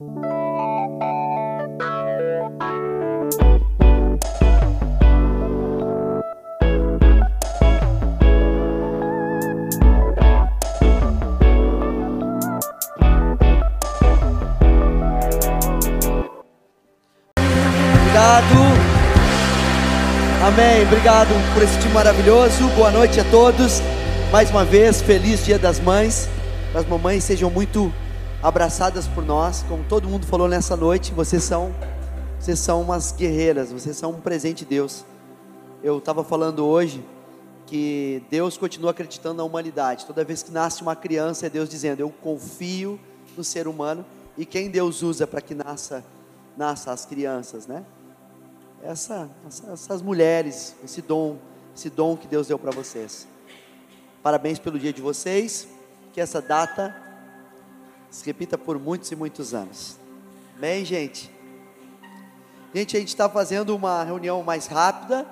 Obrigado. Amém. Obrigado por esse time maravilhoso. Boa noite a todos. Mais uma vez, feliz Dia das Mães. As mamães sejam muito abraçadas por nós, como todo mundo falou nessa noite. Vocês são, vocês são umas guerreiras. Vocês são um presente de Deus. Eu estava falando hoje que Deus continua acreditando na humanidade. Toda vez que nasce uma criança, é Deus dizendo: Eu confio no ser humano. E quem Deus usa para que nasça, nasça as crianças, né? essa, essas mulheres, esse dom, esse dom que Deus deu para vocês. Parabéns pelo dia de vocês, que essa data se repita por muitos e muitos anos. Bem, gente. Gente, a gente está fazendo uma reunião mais rápida.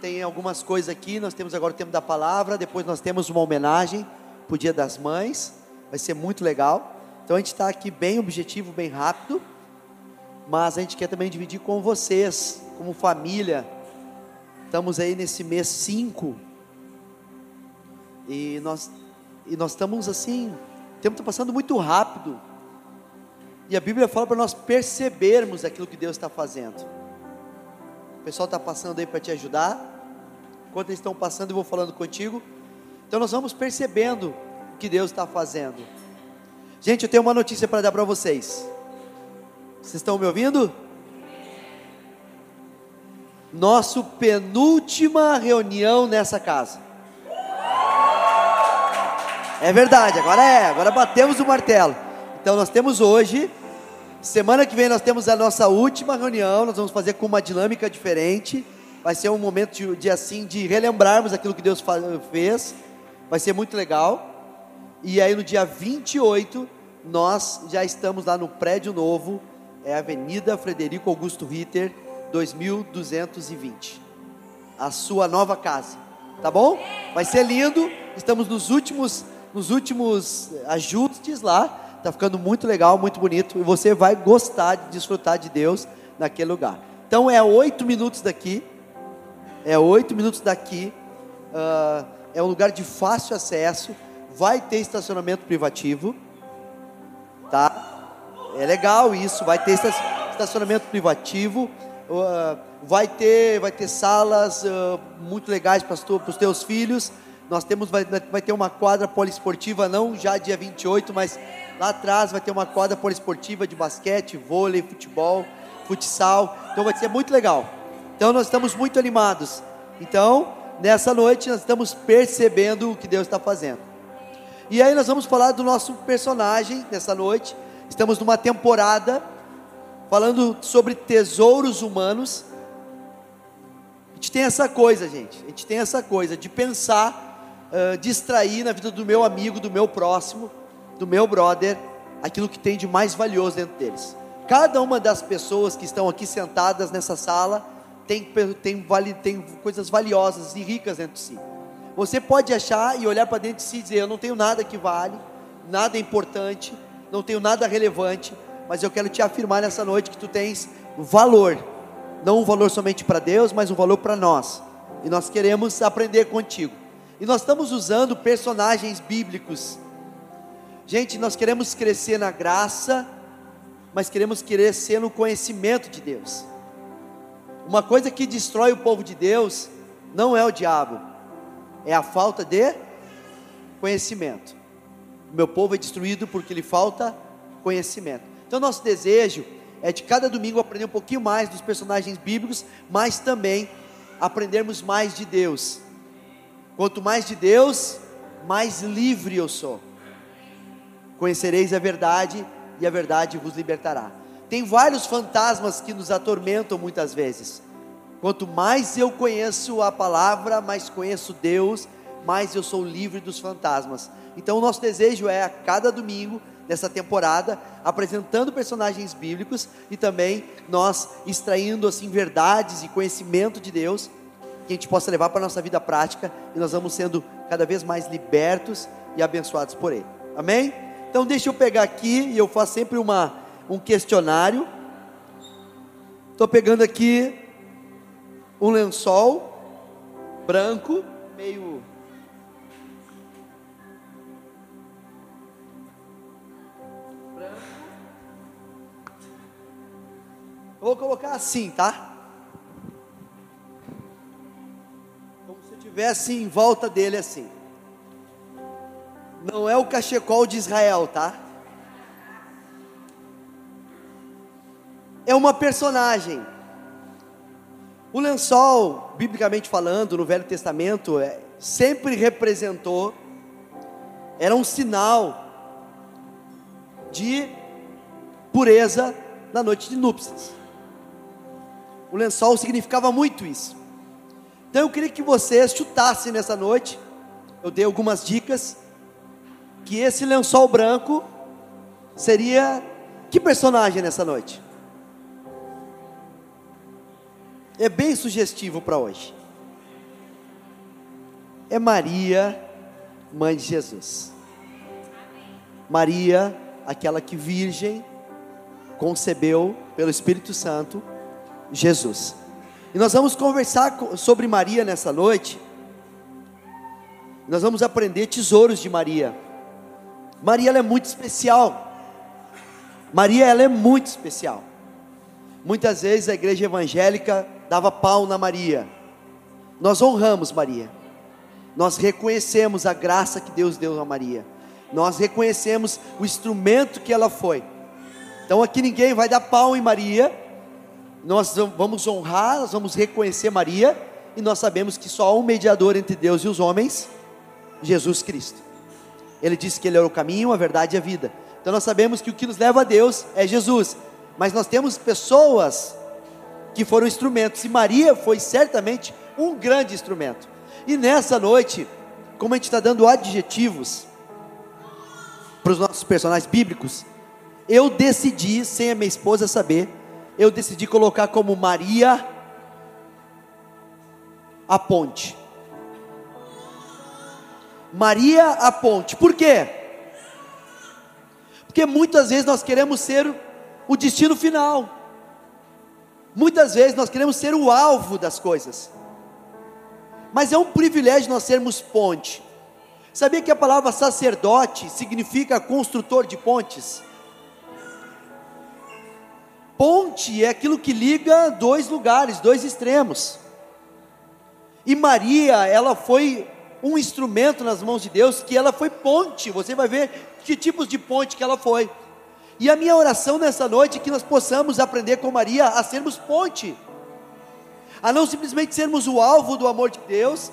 Tem algumas coisas aqui. Nós temos agora o tempo da palavra. Depois nós temos uma homenagem para o Dia das Mães. Vai ser muito legal. Então a gente está aqui bem objetivo, bem rápido. Mas a gente quer também dividir com vocês como família. Estamos aí nesse mês 5. E nós, e nós estamos assim, tempo está passando muito rápido. E a Bíblia fala para nós percebermos aquilo que Deus está fazendo. O pessoal está passando aí para te ajudar. Enquanto eles estão passando, eu vou falando contigo. Então nós vamos percebendo o que Deus está fazendo. Gente, eu tenho uma notícia para dar para vocês. Vocês estão me ouvindo? nosso penúltima reunião nessa casa. É verdade, agora é, agora batemos o martelo. Então nós temos hoje, semana que vem nós temos a nossa última reunião, nós vamos fazer com uma dinâmica diferente. Vai ser um momento de, de assim de relembrarmos aquilo que Deus fez. Vai ser muito legal. E aí no dia 28 nós já estamos lá no prédio novo, é Avenida Frederico Augusto Ritter, 2220. A sua nova casa. Tá bom? Vai ser lindo. Estamos nos últimos nos últimos ajustes lá. Tá ficando muito legal, muito bonito e você vai gostar de desfrutar de Deus naquele lugar. Então é oito minutos daqui. É oito minutos daqui. Uh, é um lugar de fácil acesso. Vai ter estacionamento privativo. Tá? É legal isso. Vai ter estacionamento privativo. Uh, vai ter, vai ter salas uh, muito legais para os teus filhos. Nós temos, vai, vai ter uma quadra poliesportiva, não já dia 28, mas lá atrás vai ter uma quadra poliesportiva de basquete, vôlei, futebol, futsal. Então vai ser muito legal. Então nós estamos muito animados. Então, nessa noite nós estamos percebendo o que Deus está fazendo. E aí nós vamos falar do nosso personagem nessa noite. Estamos numa temporada falando sobre tesouros humanos. A gente tem essa coisa, gente. A gente tem essa coisa de pensar, uh, distrair na vida do meu amigo, do meu próximo, do meu brother, aquilo que tem de mais valioso dentro deles. Cada uma das pessoas que estão aqui sentadas nessa sala tem, tem, vale, tem coisas valiosas e ricas dentro de si. Você pode achar e olhar para dentro de si e dizer: Eu não tenho nada que vale, nada importante, não tenho nada relevante, mas eu quero te afirmar nessa noite que tu tens valor, não um valor somente para Deus, mas um valor para nós. E nós queremos aprender contigo. E nós estamos usando personagens bíblicos. Gente, nós queremos crescer na graça, mas queremos crescer no conhecimento de Deus. Uma coisa que destrói o povo de Deus não é o diabo, é a falta de conhecimento. O meu povo é destruído porque lhe falta conhecimento. Então, nosso desejo é de cada domingo aprender um pouquinho mais dos personagens bíblicos, mas também aprendermos mais de Deus. Quanto mais de Deus, mais livre eu sou. Conhecereis a verdade e a verdade vos libertará. Tem vários fantasmas que nos atormentam muitas vezes. Quanto mais eu conheço a palavra, mais conheço Deus, mais eu sou livre dos fantasmas. Então, o nosso desejo é a cada domingo dessa temporada, apresentando personagens bíblicos e também nós extraindo assim verdades e conhecimento de Deus que a gente possa levar para a nossa vida prática e nós vamos sendo cada vez mais libertos e abençoados por Ele. Amém? Então deixa eu pegar aqui e eu faço sempre uma um questionário. Estou pegando aqui um lençol branco, meio Eu vou colocar assim, tá? Como se eu tivesse em volta dele assim. Não é o cachecol de Israel, tá? É uma personagem. O lençol, biblicamente falando, no Velho Testamento, é, sempre representou, era um sinal de pureza na noite de núpcias. O lençol significava muito isso. Então eu queria que vocês chutassem nessa noite. Eu dei algumas dicas. Que esse lençol branco seria que personagem nessa noite? É bem sugestivo para hoje. É Maria, mãe de Jesus. Maria, aquela que virgem concebeu pelo Espírito Santo Jesus. E nós vamos conversar sobre Maria nessa noite. Nós vamos aprender tesouros de Maria. Maria ela é muito especial. Maria ela é muito especial. Muitas vezes a igreja evangélica dava pau na Maria. Nós honramos Maria. Nós reconhecemos a graça que Deus deu a Maria. Nós reconhecemos o instrumento que ela foi. Então aqui ninguém vai dar pau em Maria, nós vamos honrar, nós vamos reconhecer Maria, e nós sabemos que só há um mediador entre Deus e os homens, Jesus Cristo. Ele disse que Ele é o caminho, a verdade e a vida. Então nós sabemos que o que nos leva a Deus é Jesus, mas nós temos pessoas que foram instrumentos, e Maria foi certamente um grande instrumento. E nessa noite, como a gente está dando adjetivos para os nossos personagens bíblicos, eu decidi, sem a minha esposa saber, eu decidi colocar como Maria a ponte. Maria a ponte. Por quê? Porque muitas vezes nós queremos ser o destino final. Muitas vezes nós queremos ser o alvo das coisas. Mas é um privilégio nós sermos ponte. Sabia que a palavra sacerdote significa construtor de pontes? Ponte é aquilo que liga dois lugares, dois extremos. E Maria, ela foi um instrumento nas mãos de Deus, que ela foi ponte. Você vai ver que tipos de ponte que ela foi. E a minha oração nessa noite é que nós possamos aprender com Maria a sermos ponte, a não simplesmente sermos o alvo do amor de Deus,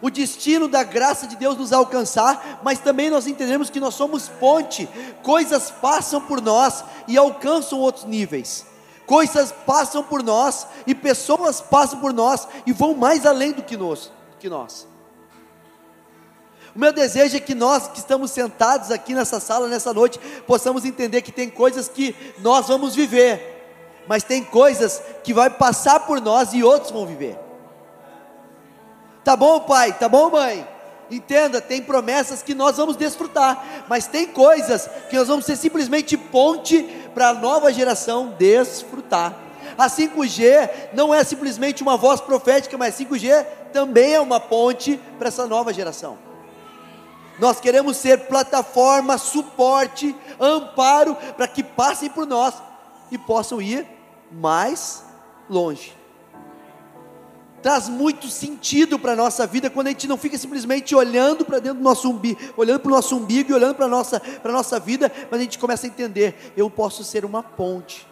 o destino da graça de Deus nos alcançar, mas também nós entendemos que nós somos ponte, coisas passam por nós e alcançam outros níveis coisas passam por nós e pessoas passam por nós e vão mais além do que nós. Que nós. O meu desejo é que nós que estamos sentados aqui nessa sala nessa noite possamos entender que tem coisas que nós vamos viver, mas tem coisas que vai passar por nós e outros vão viver. Tá bom, pai? Tá bom, mãe? Entenda, tem promessas que nós vamos desfrutar, mas tem coisas que nós vamos ser simplesmente ponte para a nova geração desfrutar. A 5G não é simplesmente uma voz profética, mas 5G também é uma ponte para essa nova geração. Nós queremos ser plataforma, suporte, amparo para que passem por nós e possam ir mais longe traz muito sentido para a nossa vida quando a gente não fica simplesmente olhando para dentro do nosso umbigo, olhando para o nosso umbigo e olhando para a nossa, nossa vida, mas a gente começa a entender, eu posso ser uma ponte.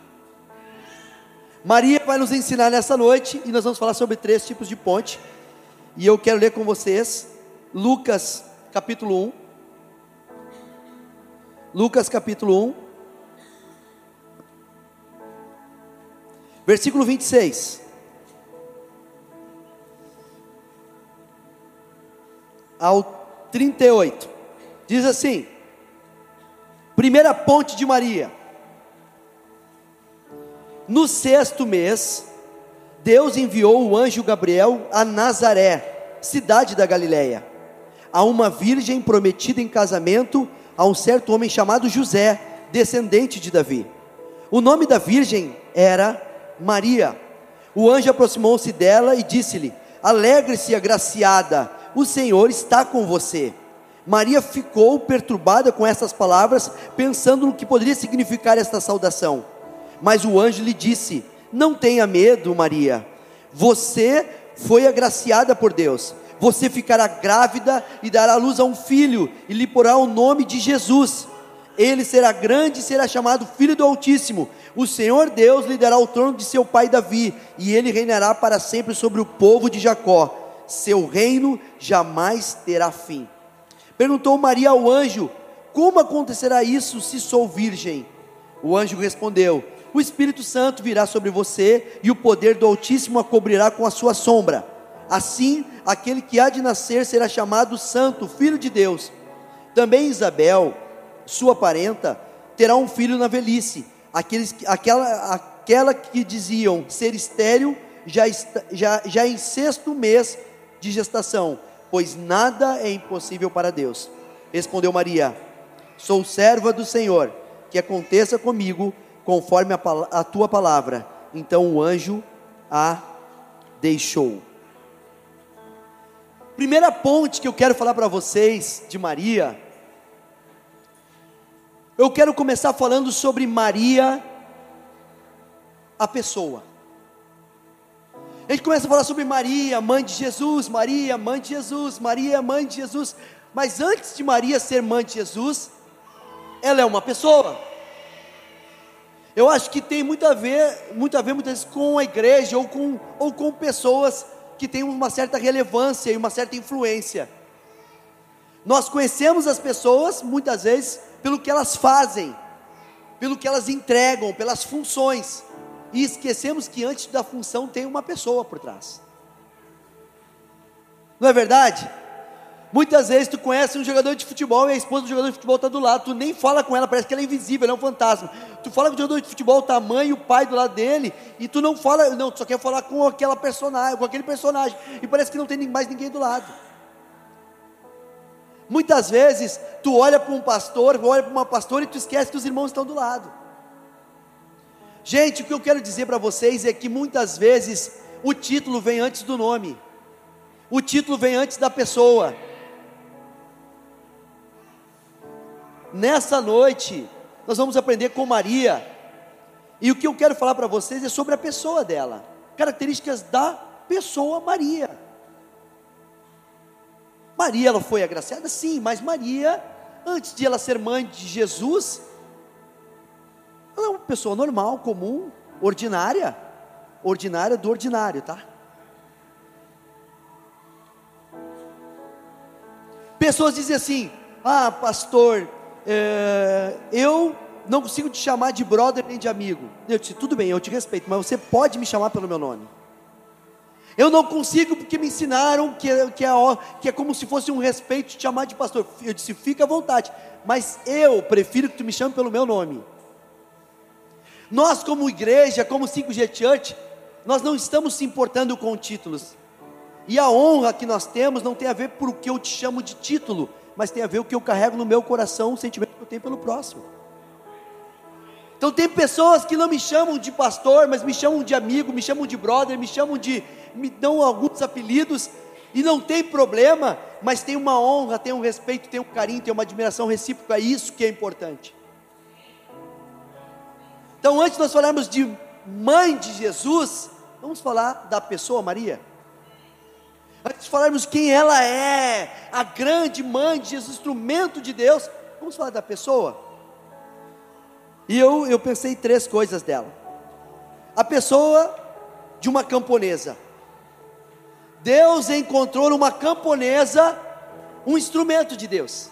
Maria vai nos ensinar nessa noite e nós vamos falar sobre três tipos de ponte. E eu quero ler com vocês Lucas capítulo 1. Lucas capítulo 1. Versículo 26. Ao 38. Diz assim: Primeira ponte de Maria. No sexto mês, Deus enviou o anjo Gabriel a Nazaré, cidade da Galiléia, a uma virgem prometida em casamento a um certo homem chamado José, descendente de Davi. O nome da virgem era Maria. O anjo aproximou-se dela e disse-lhe: Alegre-se, agraciada, o Senhor está com você. Maria ficou perturbada com essas palavras, pensando no que poderia significar esta saudação. Mas o anjo lhe disse: Não tenha medo, Maria. Você foi agraciada por Deus. Você ficará grávida e dará luz a um filho, e lhe porá o nome de Jesus. Ele será grande e será chamado Filho do Altíssimo. O Senhor Deus lhe dará o trono de seu pai Davi, e ele reinará para sempre sobre o povo de Jacó. Seu reino jamais terá fim. Perguntou Maria ao anjo: Como acontecerá isso se sou virgem? O anjo respondeu: O Espírito Santo virá sobre você e o poder do Altíssimo a cobrirá com a sua sombra. Assim, aquele que há de nascer será chamado Santo, Filho de Deus. Também Isabel, sua parenta, terá um filho na velhice. Aqueles, aquela, aquela que diziam ser estéril já, está, já, já em sexto mês de gestação pois nada é impossível para Deus. Respondeu Maria: Sou serva do Senhor, que aconteça comigo conforme a, a tua palavra. Então o anjo a deixou. Primeira ponte que eu quero falar para vocês de Maria. Eu quero começar falando sobre Maria, a pessoa. A gente começa a falar sobre Maria, mãe de Jesus, Maria, mãe de Jesus, Maria, mãe de Jesus. Mas antes de Maria ser mãe de Jesus, ela é uma pessoa. Eu acho que tem muito a ver, muito a ver muitas vezes com a igreja ou com, ou com pessoas que têm uma certa relevância e uma certa influência. Nós conhecemos as pessoas muitas vezes pelo que elas fazem, pelo que elas entregam, pelas funções e esquecemos que antes da função tem uma pessoa por trás. Não é verdade? Muitas vezes tu conhece um jogador de futebol e a esposa do jogador de futebol está do lado, tu nem fala com ela, parece que ela é invisível, ela é um fantasma. Tu fala com o jogador de futebol, tá a mãe e o pai do lado dele, e tu não fala, não, tu só quer falar com aquela personagem, com aquele personagem, e parece que não tem mais ninguém do lado. Muitas vezes tu olha para um pastor, olha para uma pastora e tu esquece que os irmãos estão do lado. Gente, o que eu quero dizer para vocês é que muitas vezes o título vem antes do nome, o título vem antes da pessoa. Nessa noite, nós vamos aprender com Maria, e o que eu quero falar para vocês é sobre a pessoa dela, características da pessoa Maria. Maria, ela foi agraciada? Sim, mas Maria, antes de ela ser mãe de Jesus, ela é uma pessoa normal, comum, ordinária, ordinária do ordinário, tá? Pessoas dizem assim: Ah, pastor, é, eu não consigo te chamar de brother nem de amigo. Eu disse: Tudo bem, eu te respeito, mas você pode me chamar pelo meu nome. Eu não consigo porque me ensinaram que, que, é, que é como se fosse um respeito te chamar de pastor. Eu disse: Fica à vontade, mas eu prefiro que tu me chame pelo meu nome. Nós, como igreja, como 5G Church, nós não estamos se importando com títulos. E a honra que nós temos não tem a ver por o que eu te chamo de título, mas tem a ver o que eu carrego no meu coração, o sentimento que eu tenho pelo próximo. Então tem pessoas que não me chamam de pastor, mas me chamam de amigo, me chamam de brother, me chamam de, me dão alguns apelidos, e não tem problema, mas tem uma honra, tem um respeito, tem um carinho, tem uma admiração recíproca, é isso que é importante. Então, antes de nós falarmos de mãe de Jesus, vamos falar da pessoa Maria. Antes de falarmos quem ela é, a grande mãe de Jesus, instrumento de Deus, vamos falar da pessoa. E eu, eu pensei três coisas dela. A pessoa de uma camponesa. Deus encontrou numa camponesa um instrumento de Deus.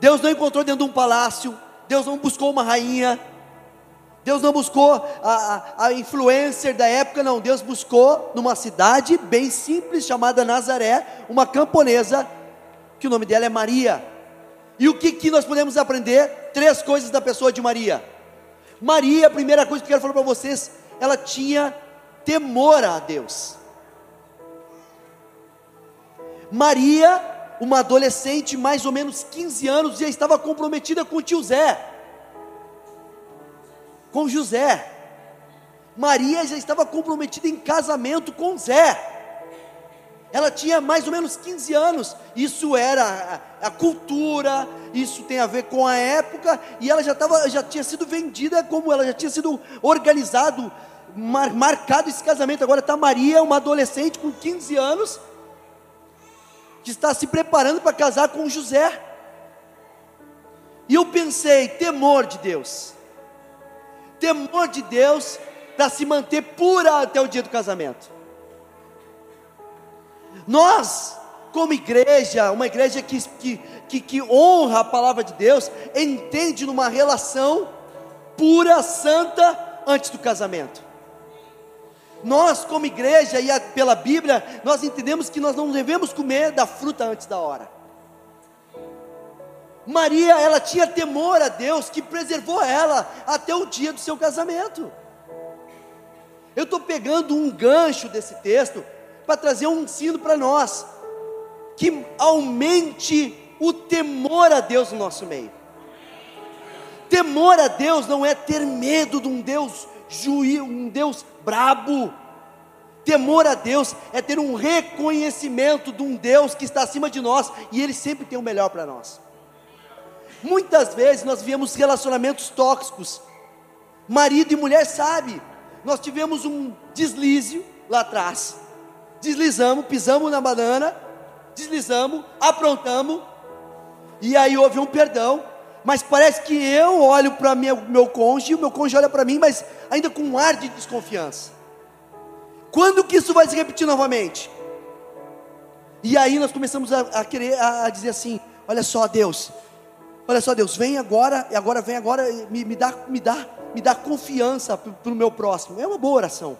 Deus não encontrou dentro de um palácio, Deus não buscou uma rainha, Deus não buscou a, a, a, influencer da época, não. Deus buscou numa cidade bem simples chamada Nazaré, uma camponesa, que o nome dela é Maria. E o que, que nós podemos aprender? Três coisas da pessoa de Maria. Maria, a primeira coisa que eu quero falar para vocês, ela tinha temor a Deus. Maria, uma adolescente, mais ou menos 15 anos, já estava comprometida com o tio Zé. Com José. Maria já estava comprometida em casamento com Zé. Ela tinha mais ou menos 15 anos. Isso era a, cultura, isso tem a ver com a época, e ela já, tava, já tinha sido vendida como ela já tinha sido organizado, mar, marcado esse casamento. Agora está Maria, uma adolescente com 15 anos, que está se preparando para casar com José. E eu pensei, temor de Deus. Temor de Deus para se manter pura até o dia do casamento. Nós, como igreja, uma igreja que, que, que, que honra a palavra de Deus, entende numa relação pura, santa, antes do casamento. Nós, como igreja e a, pela Bíblia, nós entendemos que nós não devemos comer da fruta antes da hora. Maria, ela tinha temor a Deus que preservou ela até o dia do seu casamento. Eu estou pegando um gancho desse texto para trazer um ensino para nós, que aumente o temor a Deus no nosso meio. Temor a Deus não é ter medo de um Deus juiz, um Deus brabo. Temor a Deus é ter um reconhecimento de um Deus que está acima de nós e Ele sempre tem o melhor para nós. Muitas vezes nós vivemos relacionamentos tóxicos. Marido e mulher sabe. Nós tivemos um deslize lá atrás deslizamos, pisamos na banana, deslizamos, aprontamos, e aí houve um perdão, mas parece que eu olho para meu, meu cônjuge, o meu cônjuge olha para mim, mas ainda com um ar de desconfiança. Quando que isso vai se repetir novamente? E aí nós começamos a, a querer a, a, dizer assim: olha só, Deus, olha só, Deus, vem agora, e agora vem agora, me, me dá, me dá, me dá confiança para o meu próximo. É uma boa oração.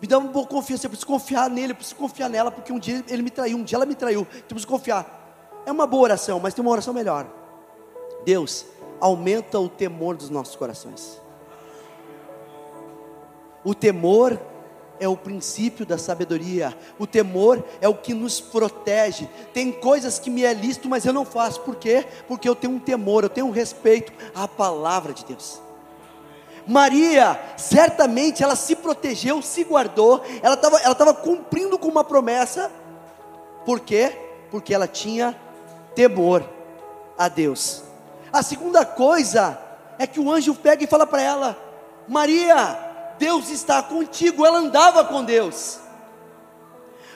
Me dá uma boa confiança, eu preciso confiar nele, eu preciso confiar nela, porque um dia ele me traiu, um dia ela me traiu, eu preciso confiar. É uma boa oração, mas tem uma oração melhor. Deus, aumenta o temor dos nossos corações. O temor é o princípio da sabedoria. O temor é o que nos protege. Tem coisas que me é lícito, mas eu não faço. Por quê? Porque eu tenho um temor, eu tenho um respeito à palavra de Deus. Maria, certamente ela se protegeu, se guardou, ela estava ela tava cumprindo com uma promessa, por quê? Porque ela tinha temor a Deus. A segunda coisa é que o anjo pega e fala para ela: Maria, Deus está contigo. Ela andava com Deus,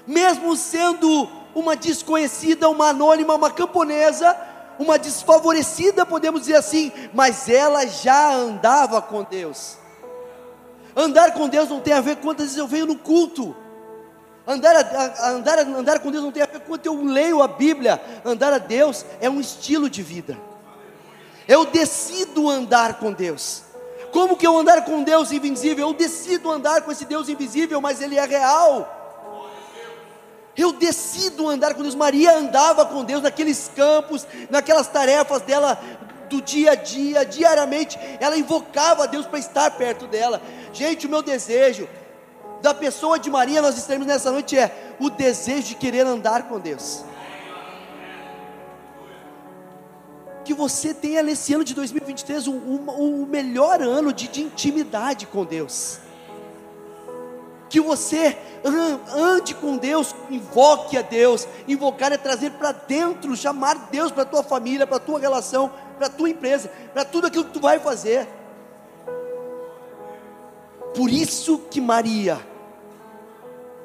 mesmo sendo uma desconhecida, uma anônima, uma camponesa, uma desfavorecida, podemos dizer assim, mas ela já andava com Deus. Andar com Deus não tem a ver quantas vezes eu venho no culto. Andar, andar, andar com Deus não tem a ver quanto eu leio a Bíblia. Andar a Deus é um estilo de vida. Eu decido andar com Deus. Como que eu andar com Deus invisível? Eu decido andar com esse Deus invisível, mas Ele é real. Eu decido andar com Deus. Maria andava com Deus naqueles campos, naquelas tarefas dela do dia a dia, diariamente. Ela invocava a Deus para estar perto dela. Gente, o meu desejo da pessoa de Maria, nós estaremos nessa noite, é o desejo de querer andar com Deus. Que você tenha nesse ano de 2023 o melhor ano de, de intimidade com Deus que você ande com Deus, invoque a Deus. Invocar é trazer para dentro, chamar Deus para a tua família, para a tua relação, para a tua empresa, para tudo aquilo que tu vai fazer. Por isso que Maria,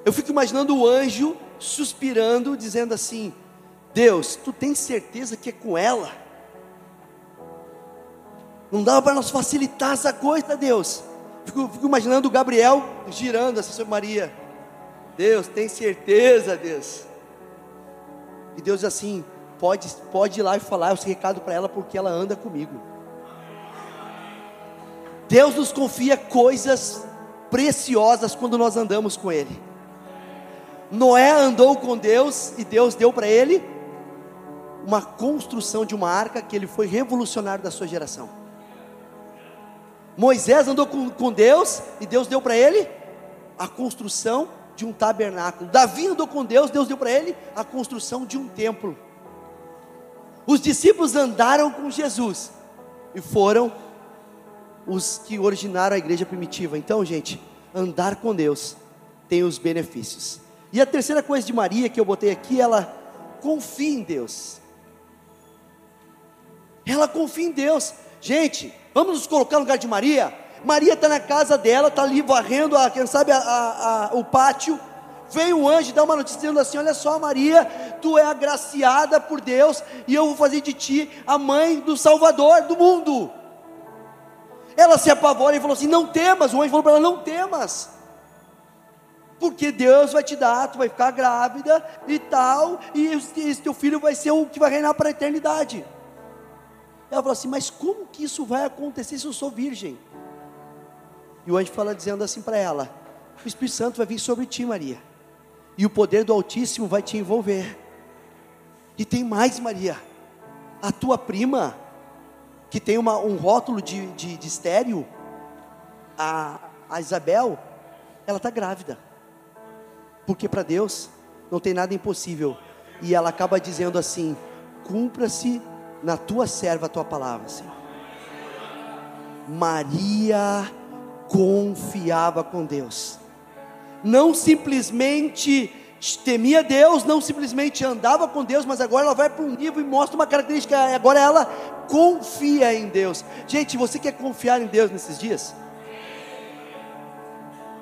eu fico imaginando o anjo suspirando, dizendo assim: Deus, tu tens certeza que é com ela? Não dava para nós facilitar essa coisa, Deus. Fico, fico imaginando o Gabriel girando assim sobre Maria. Deus, tem certeza, Deus. E Deus assim, pode, pode ir lá e falar esse recado para ela porque ela anda comigo. Deus nos confia coisas preciosas quando nós andamos com Ele. Noé andou com Deus e Deus deu para ele uma construção de uma arca que ele foi revolucionário da sua geração. Moisés andou com, com Deus e Deus deu para ele a construção de um tabernáculo. Davi andou com Deus, Deus deu para ele a construção de um templo. Os discípulos andaram com Jesus e foram os que originaram a igreja primitiva. Então, gente, andar com Deus tem os benefícios. E a terceira coisa de Maria que eu botei aqui, ela confia em Deus. Ela confia em Deus. Gente, vamos nos colocar no lugar de Maria. Maria está na casa dela, está ali varrendo, a, quem sabe, a, a, a, o pátio. Veio um anjo dá uma notícia dizendo assim: Olha só, Maria, tu é agraciada por Deus, e eu vou fazer de ti a mãe do Salvador do mundo. Ela se apavora e falou assim: Não temas. O anjo falou para ela: Não temas, porque Deus vai te dar, tu vai ficar grávida e tal, e esse teu filho vai ser o que vai reinar para a eternidade. Ela falou assim: Mas como que isso vai acontecer se eu sou virgem? E o anjo fala dizendo assim para ela: O Espírito Santo vai vir sobre ti, Maria e o poder do Altíssimo vai te envolver. E tem mais, Maria, a tua prima, que tem uma, um rótulo de, de, de estéreo, a, a Isabel, ela está grávida, porque para Deus não tem nada impossível, e ela acaba dizendo assim: cumpra-se na tua serva a tua palavra, Senhor. Maria confiava com Deus não simplesmente temia Deus, não simplesmente andava com Deus, mas agora ela vai para um nível e mostra uma característica, agora ela confia em Deus. Gente, você quer confiar em Deus nesses dias?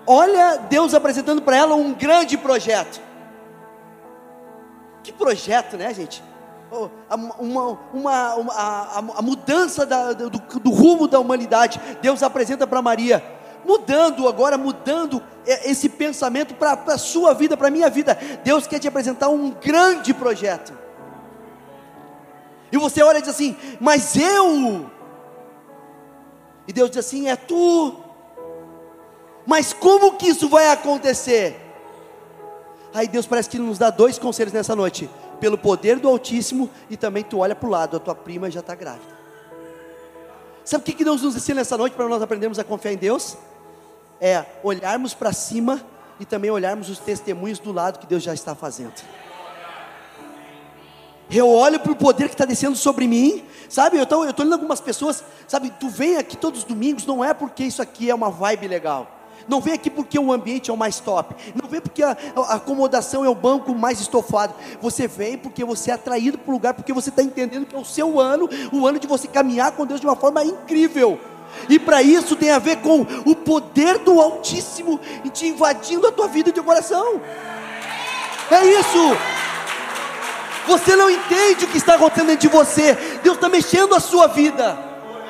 Olha Deus apresentando para ela um grande projeto. Que projeto, né, gente? Oh, uma, uma, uma a, a, mudança da, do, do rumo da humanidade. Deus apresenta para Maria mudando agora, mudando esse pensamento para a sua vida, para a minha vida. Deus quer te apresentar um grande projeto. E você olha e diz assim: Mas eu. E Deus diz assim: É tu. Mas como que isso vai acontecer? Aí Deus parece que nos dá dois conselhos nessa noite: pelo poder do Altíssimo, e também tu olha para o lado, a tua prima já está grávida. Sabe o que Deus nos ensina nessa noite para nós aprendermos a confiar em Deus? é olharmos para cima e também olharmos os testemunhos do lado que Deus já está fazendo. Eu olho para o poder que está descendo sobre mim, sabe? Eu estou lendo algumas pessoas, sabe? Tu vem aqui todos os domingos, não é porque isso aqui é uma vibe legal. Não vem aqui porque o ambiente é o mais top. Não vem porque a, a acomodação é o banco mais estofado. Você vem porque você é atraído para o lugar, porque você está entendendo que é o seu ano, o ano de você caminhar com Deus de uma forma incrível. E para isso tem a ver com o poder do Altíssimo te invadindo a tua vida e teu coração. É isso. Você não entende o que está acontecendo dentro de você. Deus está mexendo a sua vida.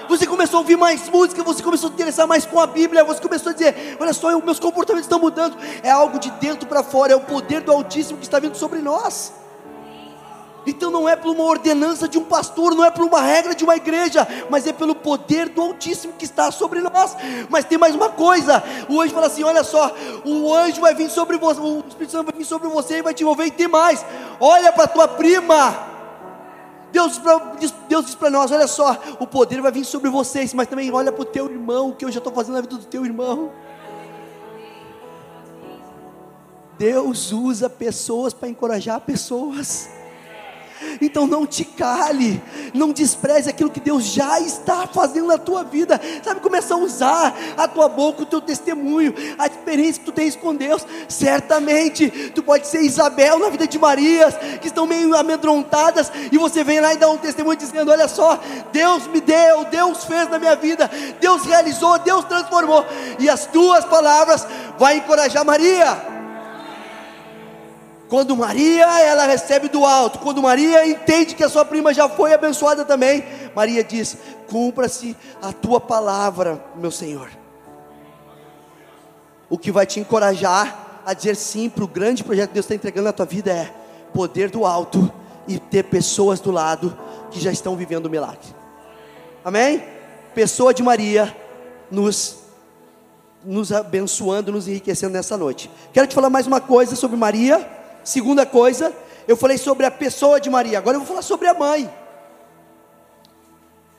Você começou a ouvir mais música, você começou a interessar mais com a Bíblia, você começou a dizer: Olha só, meus comportamentos estão mudando. É algo de dentro para fora, é o poder do Altíssimo que está vindo sobre nós. Então não é por uma ordenança de um pastor, não é por uma regra de uma igreja, mas é pelo poder do Altíssimo que está sobre nós. Mas tem mais uma coisa: o anjo fala assim: olha só, o anjo vai vir sobre você, o Espírito Santo vai vir sobre você e vai te envolver, e tem mais: olha para tua prima. Deus, diz para nós: olha só, o poder vai vir sobre vocês, mas também olha para o teu irmão, o que eu já estou fazendo na vida do teu irmão. Deus usa pessoas para encorajar pessoas. Então não te cale, não despreze aquilo que Deus já está fazendo na tua vida. Sabe, começa a usar a tua boca, o teu testemunho, a experiência que tu tens com Deus. Certamente tu pode ser Isabel na vida de Marias, que estão meio amedrontadas, e você vem lá e dá um testemunho dizendo: Olha só, Deus me deu, Deus fez na minha vida, Deus realizou, Deus transformou, e as tuas palavras vai encorajar Maria. Quando Maria, ela recebe do alto, quando Maria entende que a sua prima já foi abençoada também, Maria diz: Cumpra-se a tua palavra, meu Senhor. O que vai te encorajar a dizer sim para o grande projeto que Deus está entregando na tua vida é poder do alto e ter pessoas do lado que já estão vivendo o milagre. Amém? Pessoa de Maria nos nos abençoando, nos enriquecendo nessa noite. Quero te falar mais uma coisa sobre Maria Segunda coisa, eu falei sobre a pessoa de Maria, agora eu vou falar sobre a mãe.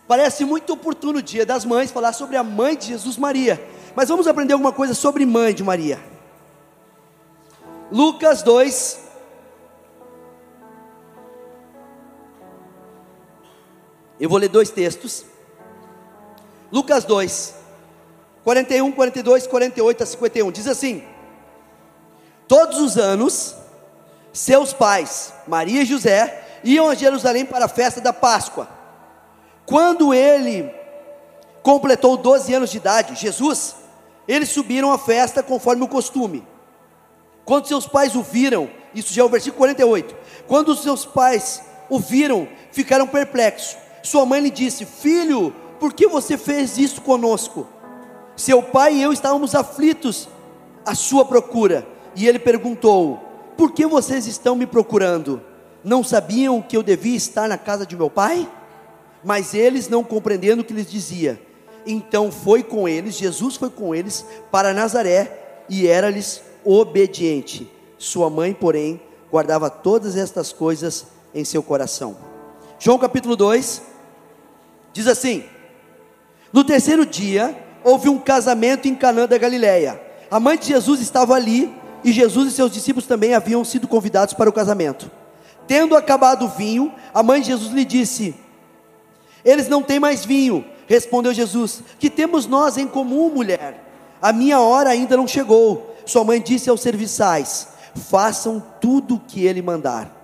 Parece muito oportuno o dia das mães falar sobre a mãe de Jesus Maria, mas vamos aprender alguma coisa sobre mãe de Maria. Lucas 2, Eu vou ler dois textos. Lucas 2, 41, 42, 48 a 51. Diz assim: Todos os anos, seus pais, Maria e José, iam a Jerusalém para a festa da Páscoa. Quando ele completou 12 anos de idade, Jesus, eles subiram à festa conforme o costume. Quando seus pais o viram, isso já é o versículo 48. Quando seus pais o viram, ficaram perplexos. Sua mãe lhe disse: Filho, por que você fez isso conosco? Seu pai e eu estávamos aflitos à sua procura. E ele perguntou: Por que vocês estão me procurando? Não sabiam que eu devia estar na casa de meu pai? Mas eles, não compreendendo o que lhes dizia, então foi com eles, Jesus foi com eles para Nazaré e era-lhes obediente. Sua mãe, porém, guardava todas estas coisas em seu coração. João capítulo 2 diz assim: No terceiro dia houve um casamento em Canaã da Galileia. A mãe de Jesus estava ali e Jesus e seus discípulos também haviam sido convidados para o casamento. Tendo acabado o vinho, a mãe de Jesus lhe disse: Eles não têm mais vinho. Respondeu Jesus: Que temos nós em comum, mulher? A minha hora ainda não chegou. Sua mãe disse aos serviçais: Façam tudo o que ele mandar.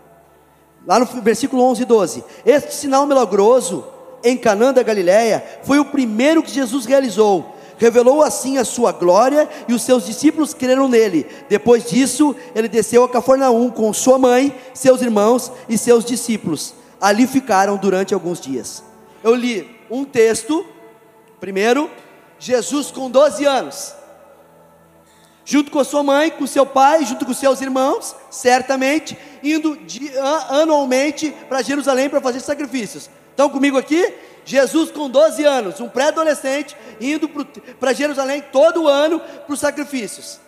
Lá no versículo 11 e 12: Este sinal milagroso em Canaã da Galileia foi o primeiro que Jesus realizou revelou assim a sua glória e os seus discípulos creram nele. Depois disso, ele desceu a Cafarnaum com sua mãe, seus irmãos e seus discípulos. Ali ficaram durante alguns dias. Eu li um texto, primeiro, Jesus com 12 anos, junto com a sua mãe, com seu pai, junto com seus irmãos, certamente, indo de, anualmente para Jerusalém para fazer sacrifícios. Estão comigo aqui? Jesus, com 12 anos, um pré-adolescente, indo para Jerusalém todo ano para os sacrifícios.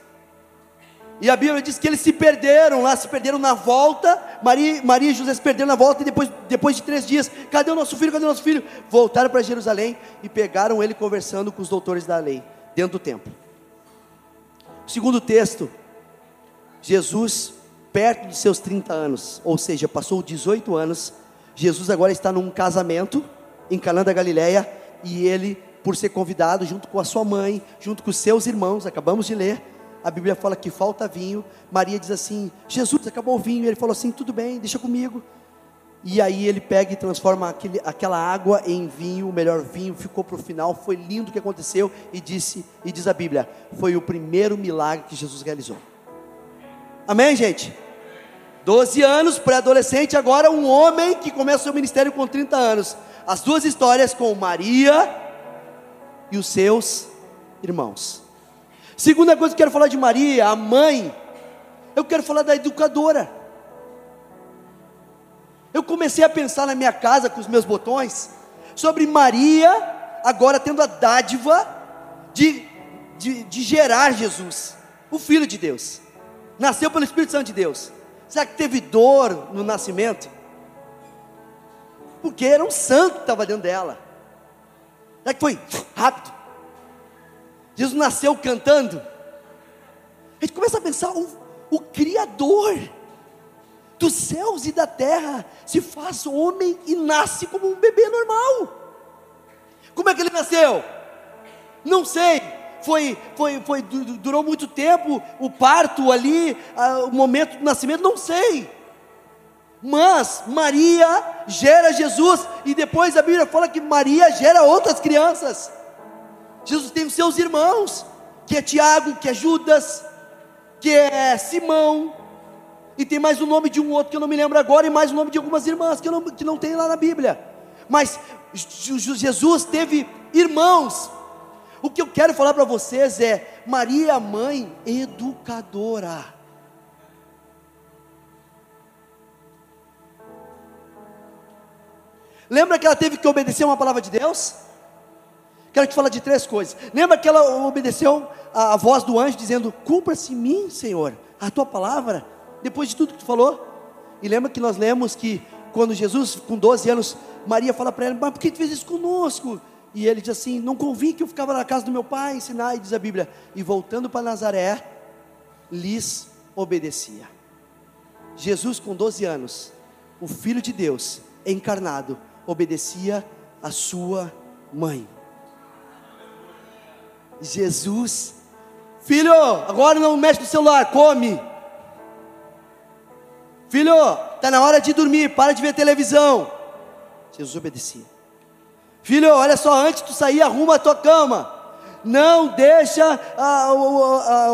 E a Bíblia diz que eles se perderam lá, se perderam na volta. Maria, Maria e José se perderam na volta, e depois, depois de três dias, cadê o nosso filho? Cadê o nosso filho? Voltaram para Jerusalém e pegaram ele conversando com os doutores da lei, dentro do templo. Segundo texto, Jesus, perto de seus 30 anos, ou seja, passou 18 anos, Jesus agora está num casamento em Canaã da Galileia, e ele, por ser convidado, junto com a sua mãe, junto com seus irmãos, acabamos de ler, a Bíblia fala que falta vinho. Maria diz assim: Jesus, acabou o vinho. Ele falou assim: tudo bem, deixa comigo. E aí ele pega e transforma aquele, aquela água em vinho, o melhor vinho, ficou para o final, foi lindo o que aconteceu, e disse, e diz a Bíblia, foi o primeiro milagre que Jesus realizou. Amém, gente? 12 anos, pré-adolescente, agora um homem que começa o seu ministério com 30 anos as duas histórias com Maria e os seus irmãos. Segunda coisa que eu quero falar de Maria, a mãe, eu quero falar da educadora. Eu comecei a pensar na minha casa com os meus botões sobre Maria, agora tendo a dádiva de, de, de gerar Jesus, o Filho de Deus, nasceu pelo Espírito Santo de Deus. Será que teve dor no nascimento? Porque era um santo que estava dentro dela. Será que foi rápido? Jesus nasceu cantando. A gente começa a pensar: o, o Criador dos céus e da terra se faz homem e nasce como um bebê normal. Como é que ele nasceu? Não sei. Foi, foi, foi, durou muito tempo o parto ali, o momento do nascimento, não sei. Mas Maria gera Jesus, e depois a Bíblia fala que Maria gera outras crianças. Jesus tem os seus irmãos, que é Tiago, que é Judas, que é Simão, e tem mais o nome de um outro que eu não me lembro agora, e mais o nome de algumas irmãs que, não, que não tem lá na Bíblia. Mas Jesus teve irmãos. O que eu quero falar para vocês é Maria, mãe educadora. Lembra que ela teve que obedecer uma palavra de Deus? Quero te falar de três coisas. Lembra que ela obedeceu a, a voz do anjo dizendo: Cumpra-se em mim, Senhor, a tua palavra, depois de tudo que tu falou? E lembra que nós lemos que quando Jesus, com 12 anos, Maria fala para ele: Mas por que tu fez isso conosco? E ele diz assim: Não convim que eu ficava na casa do meu pai ensinar, e diz a Bíblia. E voltando para Nazaré, lhes obedecia. Jesus, com 12 anos, o Filho de Deus, encarnado, obedecia a sua mãe. Jesus, filho, agora não mexe no celular, come. Filho, está na hora de dormir, para de ver televisão. Jesus obedecia. Filho, olha só, antes de tu sair, arruma a tua cama. Não deixa, ah, ah,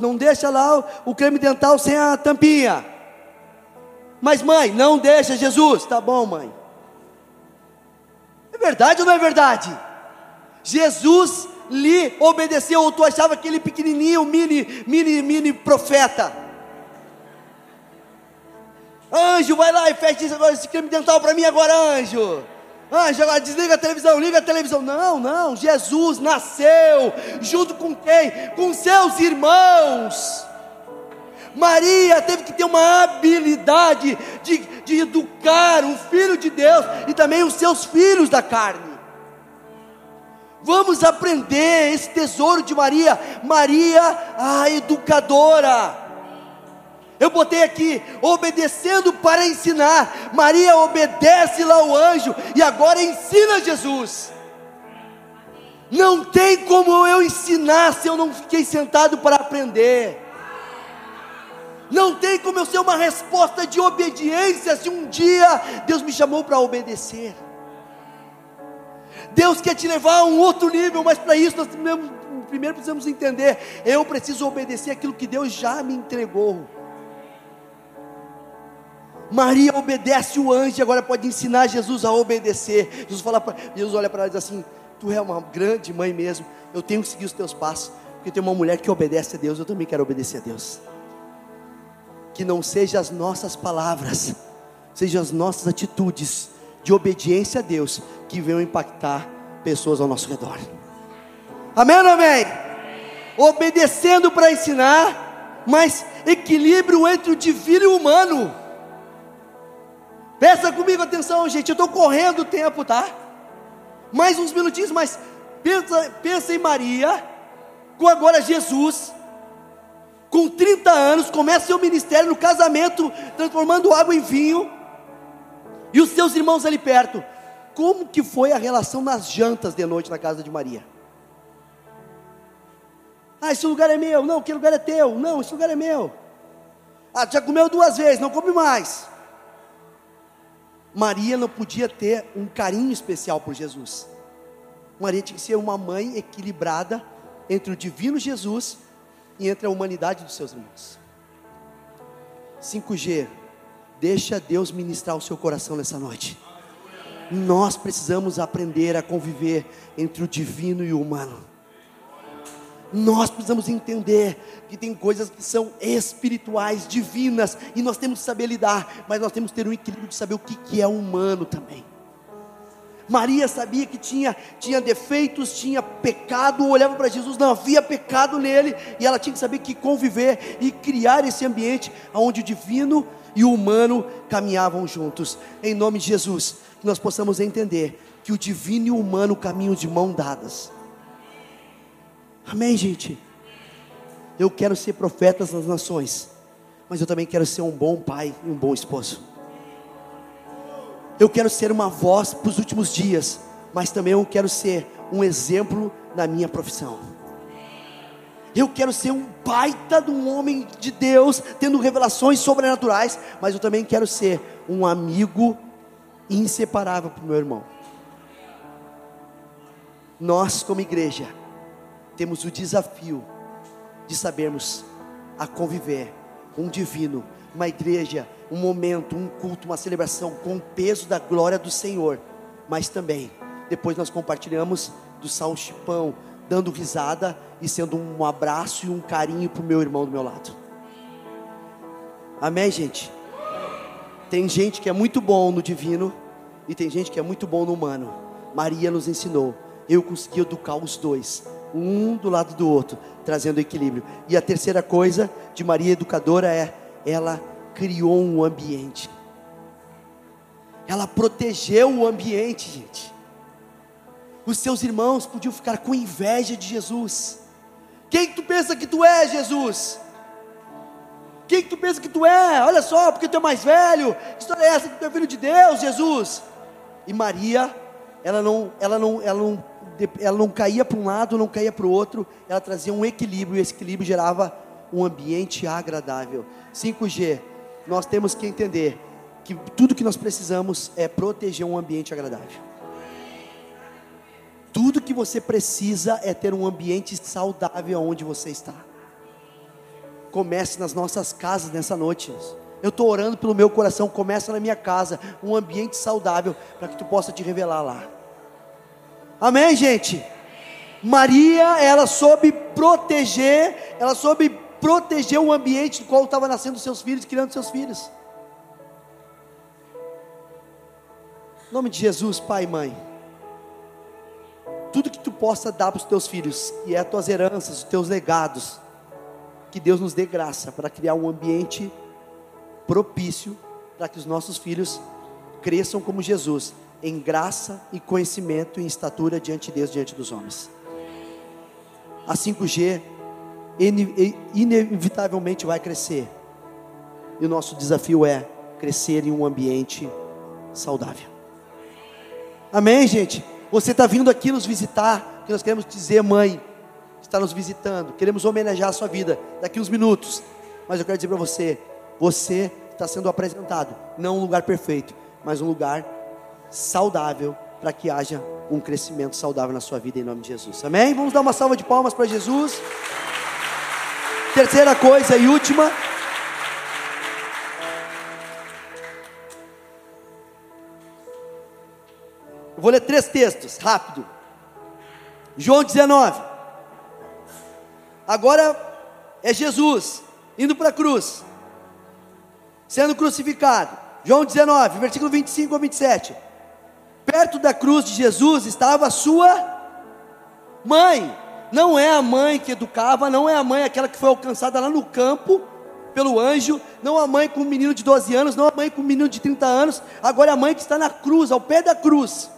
não deixa lá o, o creme dental sem a tampinha. Mas mãe, não deixa Jesus. Tá bom, mãe. É verdade ou não é verdade? Jesus lhe obedeceu, ou tu achava aquele pequenininho, mini, mini, mini profeta? Anjo, vai lá e fecha agora esse creme dental para mim agora, anjo. Anjo, agora desliga a televisão, liga a televisão. Não, não, Jesus nasceu junto com quem? Com seus irmãos. Maria teve que ter uma habilidade de, de educar o filho de Deus e também os seus filhos da carne. Vamos aprender esse tesouro de Maria, Maria a educadora. Eu botei aqui, obedecendo para ensinar. Maria obedece lá o anjo e agora ensina Jesus. Não tem como eu ensinar se eu não fiquei sentado para aprender. Não tem como eu ser uma resposta de obediência se um dia Deus me chamou para obedecer. Deus quer te levar a um outro nível, mas para isso nós primeiro precisamos entender: eu preciso obedecer aquilo que Deus já me entregou. Maria obedece o anjo, agora pode ensinar Jesus a obedecer. Jesus fala para Jesus olha para ela e diz assim: Tu é uma grande mãe mesmo. Eu tenho que seguir os teus passos, porque tem uma mulher que obedece a Deus. Eu também quero obedecer a Deus. Que não sejam as nossas palavras, sejam as nossas atitudes de obediência a Deus que venham impactar pessoas ao nosso redor. Amém amém? Obedecendo para ensinar, mas equilíbrio entre o divino e o humano. Presta comigo atenção, gente. Eu estou correndo o tempo, tá? Mais uns minutinhos, mas pensa, pensa em Maria, com agora Jesus, com 30 anos, começa seu ministério no casamento, transformando água em vinho, e os seus irmãos ali perto. Como que foi a relação nas jantas de noite na casa de Maria? Ah, esse lugar é meu. Não, aquele lugar é teu. Não, esse lugar é meu. Ah, já comeu duas vezes, não come mais. Maria não podia ter um carinho especial por Jesus. Maria tinha que ser uma mãe equilibrada entre o divino Jesus e entre a humanidade dos seus irmãos. 5G, deixa Deus ministrar o seu coração nessa noite. Nós precisamos aprender a conviver entre o divino e o humano. Nós precisamos entender que tem coisas que são espirituais, divinas, e nós temos que saber lidar, mas nós temos que ter um equilíbrio de saber o que, que é humano também. Maria sabia que tinha, tinha defeitos, tinha pecado, olhava para Jesus, não havia pecado nele, e ela tinha que saber que conviver e criar esse ambiente onde o divino e o humano caminhavam juntos. Em nome de Jesus, que nós possamos entender que o divino e o humano caminham de mão dadas. Amém, gente? Eu quero ser profeta nas nações, mas eu também quero ser um bom pai e um bom esposo. Eu quero ser uma voz para os últimos dias, mas também eu quero ser um exemplo na minha profissão. Eu quero ser um baita de um homem de Deus, tendo revelações sobrenaturais, mas eu também quero ser um amigo inseparável para o meu irmão. Nós, como igreja, temos o desafio de sabermos a conviver com o divino, uma igreja, um momento, um culto, uma celebração com o peso da glória do Senhor, mas também depois nós compartilhamos do salchipão, dando risada e sendo um abraço e um carinho para o meu irmão do meu lado. Amém, gente? Tem gente que é muito bom no divino e tem gente que é muito bom no humano. Maria nos ensinou. Eu consegui educar os dois um do lado do outro, trazendo equilíbrio. E a terceira coisa de Maria Educadora é: ela criou um ambiente. Ela protegeu o ambiente, gente. Os seus irmãos podiam ficar com inveja de Jesus. Quem que tu pensa que tu é, Jesus? Quem que tu pensa que tu é? Olha só, porque tu é mais velho. Que história é essa que tu é filho de Deus, Jesus? E Maria ela não, ela não, ela não, ela não caía para um lado, não caía para o outro, ela trazia um equilíbrio, e esse equilíbrio gerava um ambiente agradável. 5G, nós temos que entender que tudo que nós precisamos é proteger um ambiente agradável. Tudo que você precisa é ter um ambiente saudável onde você está. Comece nas nossas casas nessa noite. Eu estou orando pelo meu coração. Começa na minha casa, um ambiente saudável para que tu possa te revelar lá. Amém, gente? Maria, ela soube proteger, ela soube proteger o ambiente no qual estava nascendo seus filhos, criando seus filhos. Em nome de Jesus, Pai e Mãe. Tudo que tu possa dar para os teus filhos, e é as tuas heranças, os teus legados, que Deus nos dê graça para criar um ambiente propício para que os nossos filhos cresçam como Jesus, em graça e conhecimento e em estatura diante de Deus, diante dos homens. A 5G inevitavelmente vai crescer. E o nosso desafio é crescer em um ambiente saudável. Amém, gente? Você está vindo aqui nos visitar, que nós queremos dizer, mãe, está nos visitando, queremos homenagear a sua vida daqui uns minutos. Mas eu quero dizer para você, você está sendo apresentado, não um lugar perfeito, mas um lugar saudável para que haja um crescimento saudável na sua vida em nome de Jesus. Amém? Vamos dar uma salva de palmas para Jesus. Terceira coisa e última, Eu vou ler três textos, rápido. João 19. Agora é Jesus indo para a cruz, sendo crucificado. João 19, versículo 25 a 27. Perto da cruz de Jesus estava a sua mãe. Não é a mãe que educava, não é a mãe aquela que foi alcançada lá no campo pelo anjo, não a mãe com um menino de 12 anos, não a mãe com um menino de 30 anos, agora é a mãe que está na cruz, ao pé da cruz.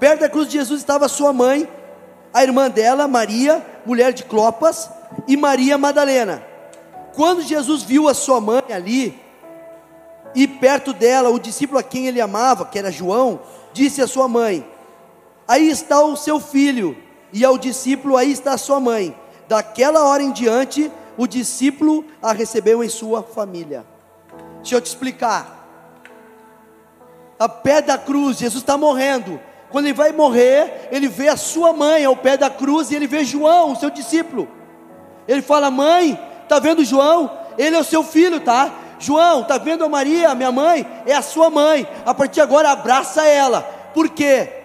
Perto da cruz de Jesus estava sua mãe, a irmã dela, Maria, mulher de Clopas, e Maria Madalena. Quando Jesus viu a sua mãe ali, e perto dela o discípulo a quem ele amava, que era João, disse à sua mãe: Aí está o seu filho, e ao discípulo, aí está sua mãe. Daquela hora em diante, o discípulo a recebeu em sua família. Deixa eu te explicar. A pé da cruz, Jesus está morrendo. Quando ele vai morrer, ele vê a sua mãe ao pé da cruz e ele vê João, o seu discípulo. Ele fala: Mãe, tá vendo João? Ele é o seu filho, tá? João, tá vendo a Maria, minha mãe? É a sua mãe. A partir de agora, abraça ela. Por quê?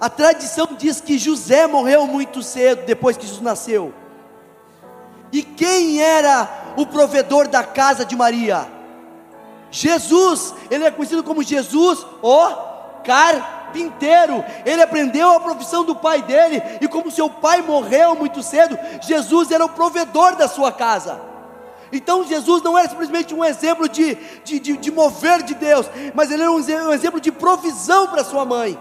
A tradição diz que José morreu muito cedo depois que Jesus nasceu. E quem era o provedor da casa de Maria? Jesus, ele é conhecido como Jesus, o car carpinteiro. Ele aprendeu a profissão do pai dele, e como seu pai morreu muito cedo, Jesus era o provedor da sua casa. Então Jesus não era simplesmente um exemplo de, de, de, de mover de Deus, mas ele era um exemplo de provisão para sua mãe.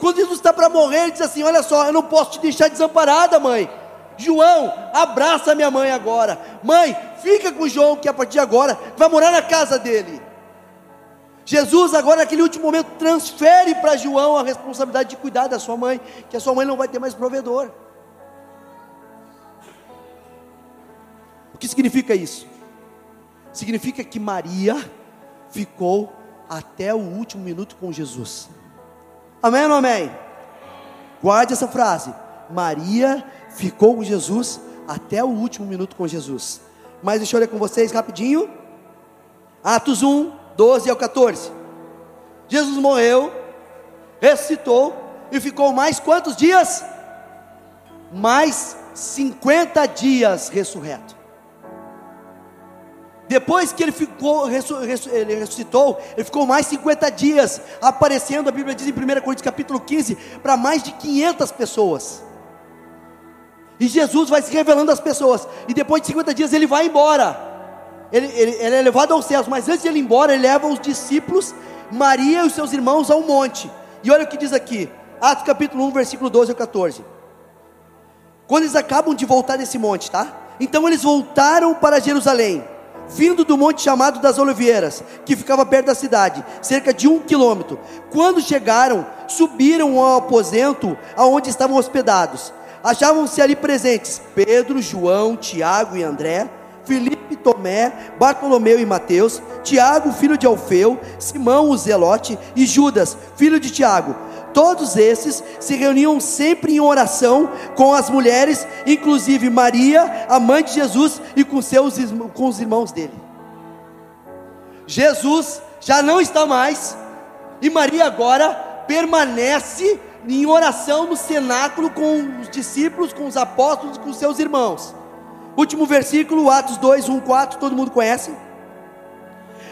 Quando Jesus está para morrer, ele diz assim: Olha só, eu não posso te deixar desamparada, mãe. João, abraça minha mãe agora. Mãe, fica com João, que a partir de agora vai morar na casa dele. Jesus, agora naquele último momento, transfere para João a responsabilidade de cuidar da sua mãe, que a sua mãe não vai ter mais provedor. O que significa isso? Significa que Maria ficou até o último minuto com Jesus. Amém ou amém? Guarde essa frase. Maria ficou com Jesus até o último minuto com Jesus. Mas deixa eu ler com vocês rapidinho. Atos 1, 12 ao 14. Jesus morreu, ressuscitou e ficou mais quantos dias? Mais 50 dias ressurreto. Depois que ele ficou, ele ressuscitou, ele ficou mais 50 dias aparecendo, a Bíblia diz em 1 Coríntios capítulo 15, para mais de 500 pessoas. E Jesus vai se revelando às pessoas, e depois de 50 dias ele vai embora ele, ele, ele é levado aos céus, mas antes de ele ir embora, ele leva os discípulos, Maria e os seus irmãos ao monte. E olha o que diz aqui, Atos capítulo 1, versículo 12 ao 14. Quando eles acabam de voltar desse monte, tá? Então eles voltaram para Jerusalém, vindo do monte chamado das Oliveiras, que ficava perto da cidade, cerca de um quilômetro. Quando chegaram, subiram ao aposento aonde estavam hospedados. Achavam-se ali presentes Pedro, João, Tiago e André, Filipe, Tomé, Bartolomeu e Mateus, Tiago, filho de Alfeu, Simão, o Zelote e Judas, filho de Tiago. Todos esses se reuniam sempre em oração com as mulheres, inclusive Maria, a mãe de Jesus, e com, seus, com os irmãos dele. Jesus já não está mais, e Maria agora permanece em oração no cenáculo com os discípulos, com os apóstolos, com seus irmãos. Último versículo, Atos 2, 1, 4, todo mundo conhece.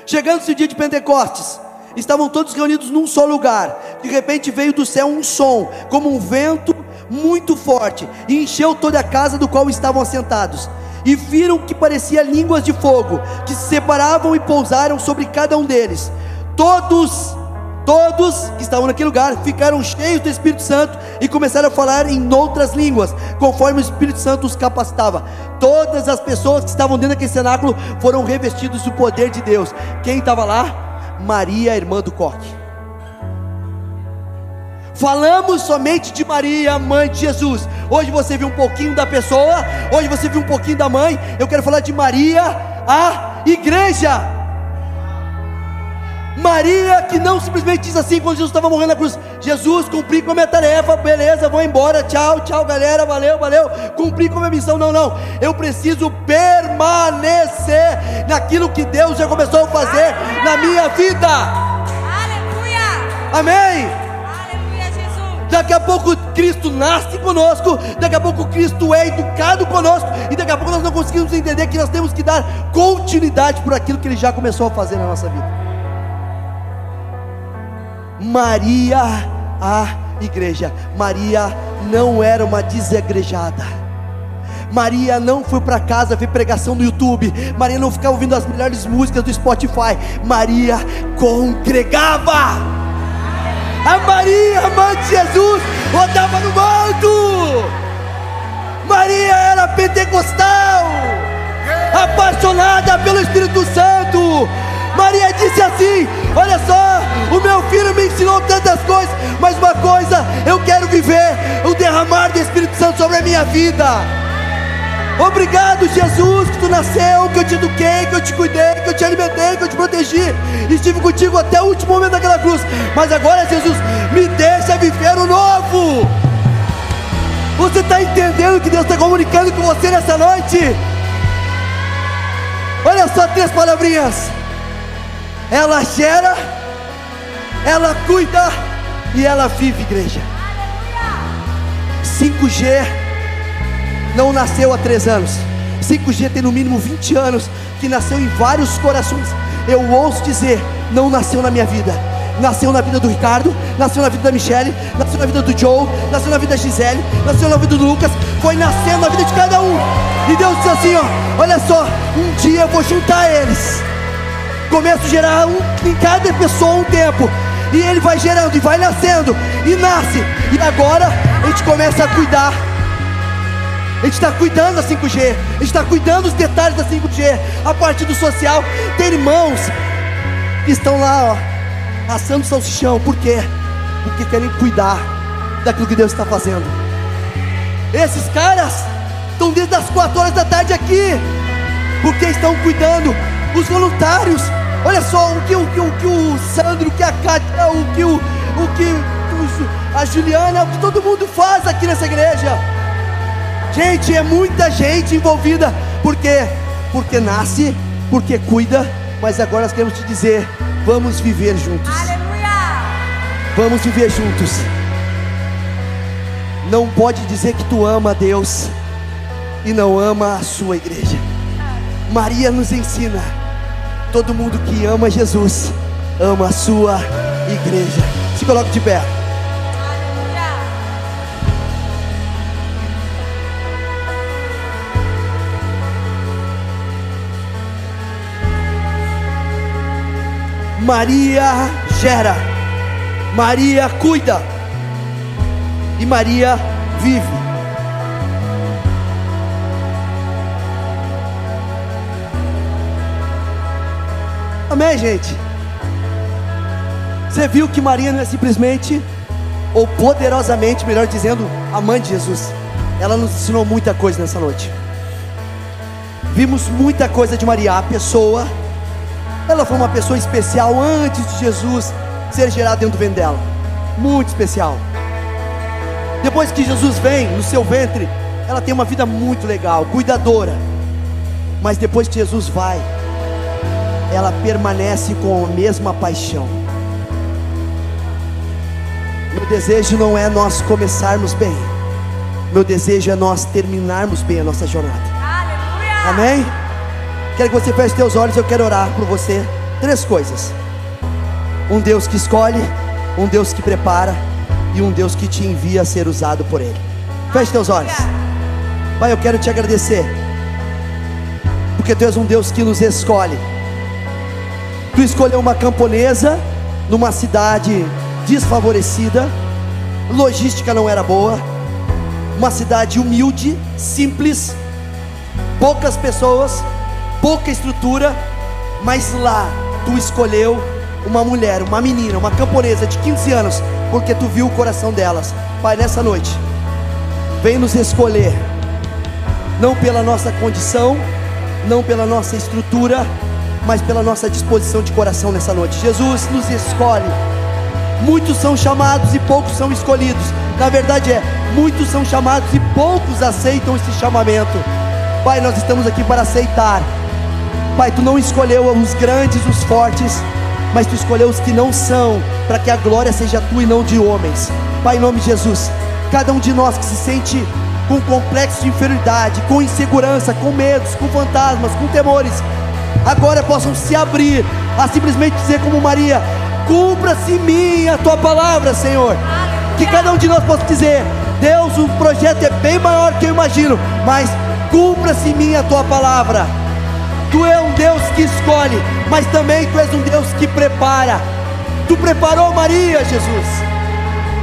Chegando-se o dia de Pentecostes, estavam todos reunidos num só lugar. De repente veio do céu um som, como um vento muito forte, e encheu toda a casa do qual estavam assentados. E viram que parecia línguas de fogo, que se separavam e pousaram sobre cada um deles. Todos, todos que estavam naquele lugar ficaram cheios do Espírito Santo e começaram a falar em outras línguas, conforme o Espírito Santo os capacitava. Todas as pessoas que estavam dentro daquele cenáculo foram revestidos do poder de Deus. Quem estava lá? Maria, irmã do Coque. Falamos somente de Maria, mãe de Jesus. Hoje você viu um pouquinho da pessoa, hoje você viu um pouquinho da mãe. Eu quero falar de Maria, a igreja. Maria que não simplesmente diz assim quando Jesus estava morrendo na cruz: Jesus, cumpri com a minha tarefa, beleza, vou embora, tchau, tchau, galera, valeu, valeu, cumpri com a minha missão. Não, não, eu preciso permanecer naquilo que Deus já começou a fazer Aleluia. na minha vida. Aleluia. Amém. Aleluia, Jesus. Daqui a pouco Cristo nasce conosco, daqui a pouco Cristo é educado conosco, e daqui a pouco nós não conseguimos entender que nós temos que dar continuidade por aquilo que Ele já começou a fazer na nossa vida. Maria, a igreja. Maria não era uma desegrejada. Maria não foi para casa ver pregação no YouTube. Maria não ficava ouvindo as melhores músicas do Spotify. Maria congregava. A Maria, mãe de Jesus, rodava no manto. Maria era pentecostal, apaixonada pelo Espírito Santo. Maria disse assim: Olha só, o meu filho me ensinou tantas coisas, mas uma coisa eu quero viver: o derramar do Espírito Santo sobre a minha vida. Obrigado, Jesus, que tu nasceu, que eu te eduquei, que eu te cuidei, que eu te alimentei, que eu te protegi. Estive contigo até o último momento daquela cruz. Mas agora, Jesus, me deixa viver o novo. Você está entendendo que Deus está comunicando com você nessa noite? Olha só três palavrinhas ela gera, ela cuida e ela vive, igreja. 5G não nasceu há três anos. 5G tem no mínimo 20 anos, que nasceu em vários corações. Eu ouço dizer, não nasceu na minha vida. Nasceu na vida do Ricardo, nasceu na vida da Michelle, nasceu na vida do Joe, nasceu na vida da Gisele, nasceu na vida do Lucas, foi nascendo na vida de cada um. E Deus disse assim: ó, olha só, um dia eu vou juntar eles começa a gerar um, em cada pessoa um tempo. E ele vai gerando e vai nascendo e nasce. E agora a gente começa a cuidar. A gente está cuidando da 5G, a gente está cuidando dos detalhes da 5G, a parte do social. Tem irmãos que estão lá, ó, assando salsichão. Por quê? Porque querem cuidar daquilo que Deus está fazendo. Esses caras estão desde as 4 horas da tarde aqui, porque estão cuidando. Os voluntários Olha só o que o, que, o, que o Sandro, o que a Cátia, o que, o, o que a Juliana, o que todo mundo faz aqui nessa igreja. Gente, é muita gente envolvida. Por quê? Porque nasce, porque cuida, mas agora nós queremos te dizer: vamos viver juntos. Aleluia! Vamos viver juntos. Não pode dizer que tu ama a Deus e não ama a sua igreja. Maria nos ensina Todo mundo que ama Jesus, ama a sua igreja. Se coloque de pé. Maria gera, Maria cuida e Maria vive. Amém, gente? Você viu que Maria não é simplesmente, ou poderosamente, melhor dizendo, a mãe de Jesus. Ela nos ensinou muita coisa nessa noite. Vimos muita coisa de Maria, a pessoa. Ela foi uma pessoa especial antes de Jesus ser gerado dentro do ventre dela. Muito especial. Depois que Jesus vem no seu ventre, ela tem uma vida muito legal, cuidadora. Mas depois que Jesus vai, ela permanece com a mesma paixão. Meu desejo não é nós começarmos bem, meu desejo é nós terminarmos bem a nossa jornada. Aleluia. Amém? Quero que você feche seus olhos, eu quero orar por você. Três coisas: um Deus que escolhe, um Deus que prepara e um Deus que te envia a ser usado por Ele. Feche teus olhos. Pai, eu quero te agradecer, porque Tu és um Deus que nos escolhe. Tu escolheu uma camponesa numa cidade desfavorecida, logística não era boa, uma cidade humilde, simples, poucas pessoas, pouca estrutura, mas lá tu escolheu uma mulher, uma menina, uma camponesa de 15 anos, porque tu viu o coração delas. Pai, nessa noite, vem nos escolher, não pela nossa condição, não pela nossa estrutura, mas pela nossa disposição de coração nessa noite. Jesus nos escolhe. Muitos são chamados e poucos são escolhidos. Na verdade é, muitos são chamados e poucos aceitam esse chamamento. Pai, nós estamos aqui para aceitar. Pai, tu não escolheu os grandes, os fortes, mas tu escolheu os que não são, para que a glória seja tua e não de homens. Pai, em nome de Jesus, cada um de nós que se sente com complexo de inferioridade, com insegurança, com medos, com fantasmas, com temores, agora possam se abrir a simplesmente dizer como Maria: cumpra-se em mim a tua palavra, Senhor. Que cada um de nós possa dizer: Deus, o projeto é bem maior que eu imagino, mas cumpra-se em mim a tua palavra. Tu é um Deus que escolhe, mas também tu és um Deus que prepara. Tu preparou Maria, Jesus.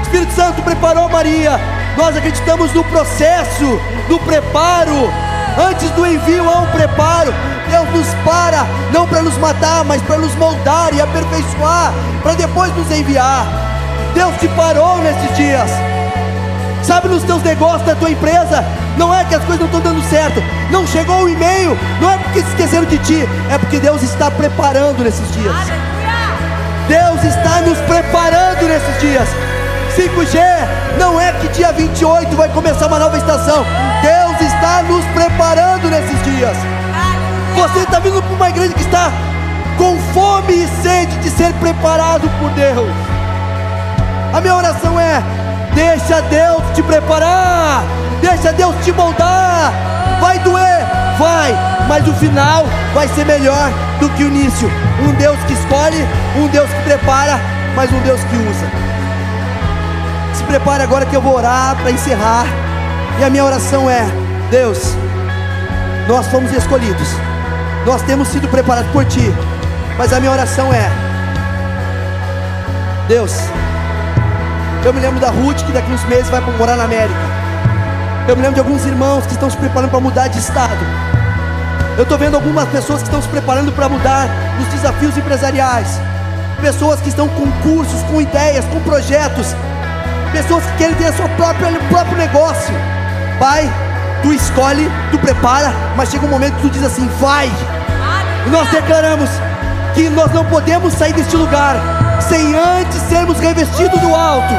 Espírito Santo preparou Maria. Nós acreditamos no processo, no preparo. Antes do envio há um preparo. Deus nos para, não para nos matar, mas para nos moldar e aperfeiçoar, para depois nos enviar. Deus te parou nesses dias. Sabe, nos teus negócios, da tua empresa, não é que as coisas não estão dando certo, não chegou o e-mail, não é porque se esqueceram de ti, é porque Deus está preparando nesses dias. Deus está nos preparando nesses dias. 5G não é que dia 28 vai começar uma nova estação. Deus está nos preparando nesses dias. Você está vindo para uma igreja que está com fome e sede de ser preparado por Deus. A minha oração é: deixa Deus te preparar, deixa Deus te moldar. Vai doer, vai, mas o final vai ser melhor do que o início. Um Deus que escolhe, um Deus que prepara, mas um Deus que usa. Se prepare agora que eu vou orar para encerrar. E a minha oração é: Deus, nós fomos escolhidos, nós temos sido preparados por Ti, mas a minha oração é: Deus, eu me lembro da Ruth que daqui uns meses vai morar na América. Eu me lembro de alguns irmãos que estão se preparando para mudar de estado. Eu estou vendo algumas pessoas que estão se preparando para mudar nos desafios empresariais. Pessoas que estão com cursos, com ideias, com projetos. Pessoas que querem ter seu próprio, próprio negócio. Pai, tu escolhe, tu prepara, mas chega um momento que tu diz assim: vai. E nós declaramos que nós não podemos sair deste lugar sem antes sermos revestidos do alto.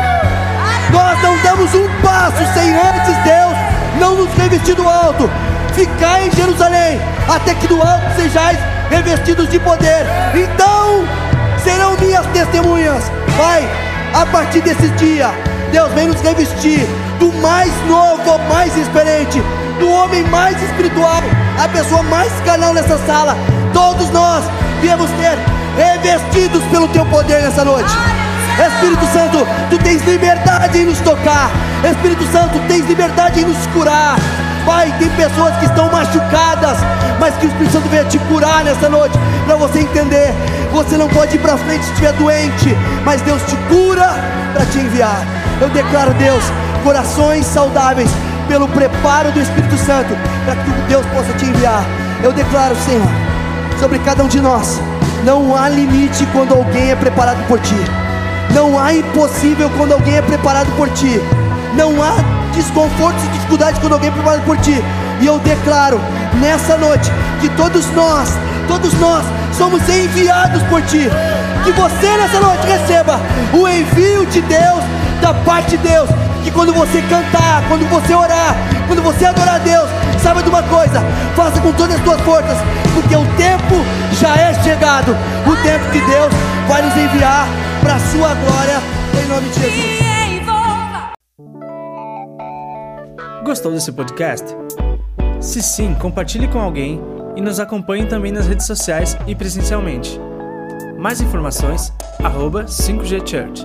Nós não damos um passo sem antes Deus não nos revestir do alto. Ficar em Jerusalém até que do alto sejais revestidos de poder. Então serão minhas testemunhas. Pai, a partir desse dia, Deus vem nos revestir do mais novo ao mais experiente, do homem mais espiritual, a pessoa mais canal nessa sala. Todos nós viemos ser revestidos pelo teu poder nessa noite. Espírito Santo, tu tens liberdade em nos tocar. Espírito Santo, tens liberdade em nos curar. Pai, tem pessoas que estão machucadas, mas que o Espírito Santo venha te curar nessa noite, para você entender. Você não pode ir para frente se estiver doente, mas Deus te cura para te enviar. Eu declaro, Deus, corações saudáveis pelo preparo do Espírito Santo, para que Deus possa te enviar. Eu declaro, Senhor, sobre cada um de nós, Não há limite quando alguém é preparado por ti. Não há impossível quando alguém é preparado por ti. Não há desconfortos e dificuldades quando alguém preparado por ti. E eu declaro nessa noite que todos nós, todos nós somos enviados por ti. Que você nessa noite receba o envio de Deus, da parte de Deus. Que quando você cantar, quando você orar, quando você adorar a Deus, saiba de uma coisa, faça com todas as suas forças, porque o tempo já é chegado. O tempo que Deus vai nos enviar para a sua glória, em nome de Jesus. Gostou desse podcast? Se sim, compartilhe com alguém e nos acompanhe também nas redes sociais e presencialmente. Mais informações, arroba 5G Church.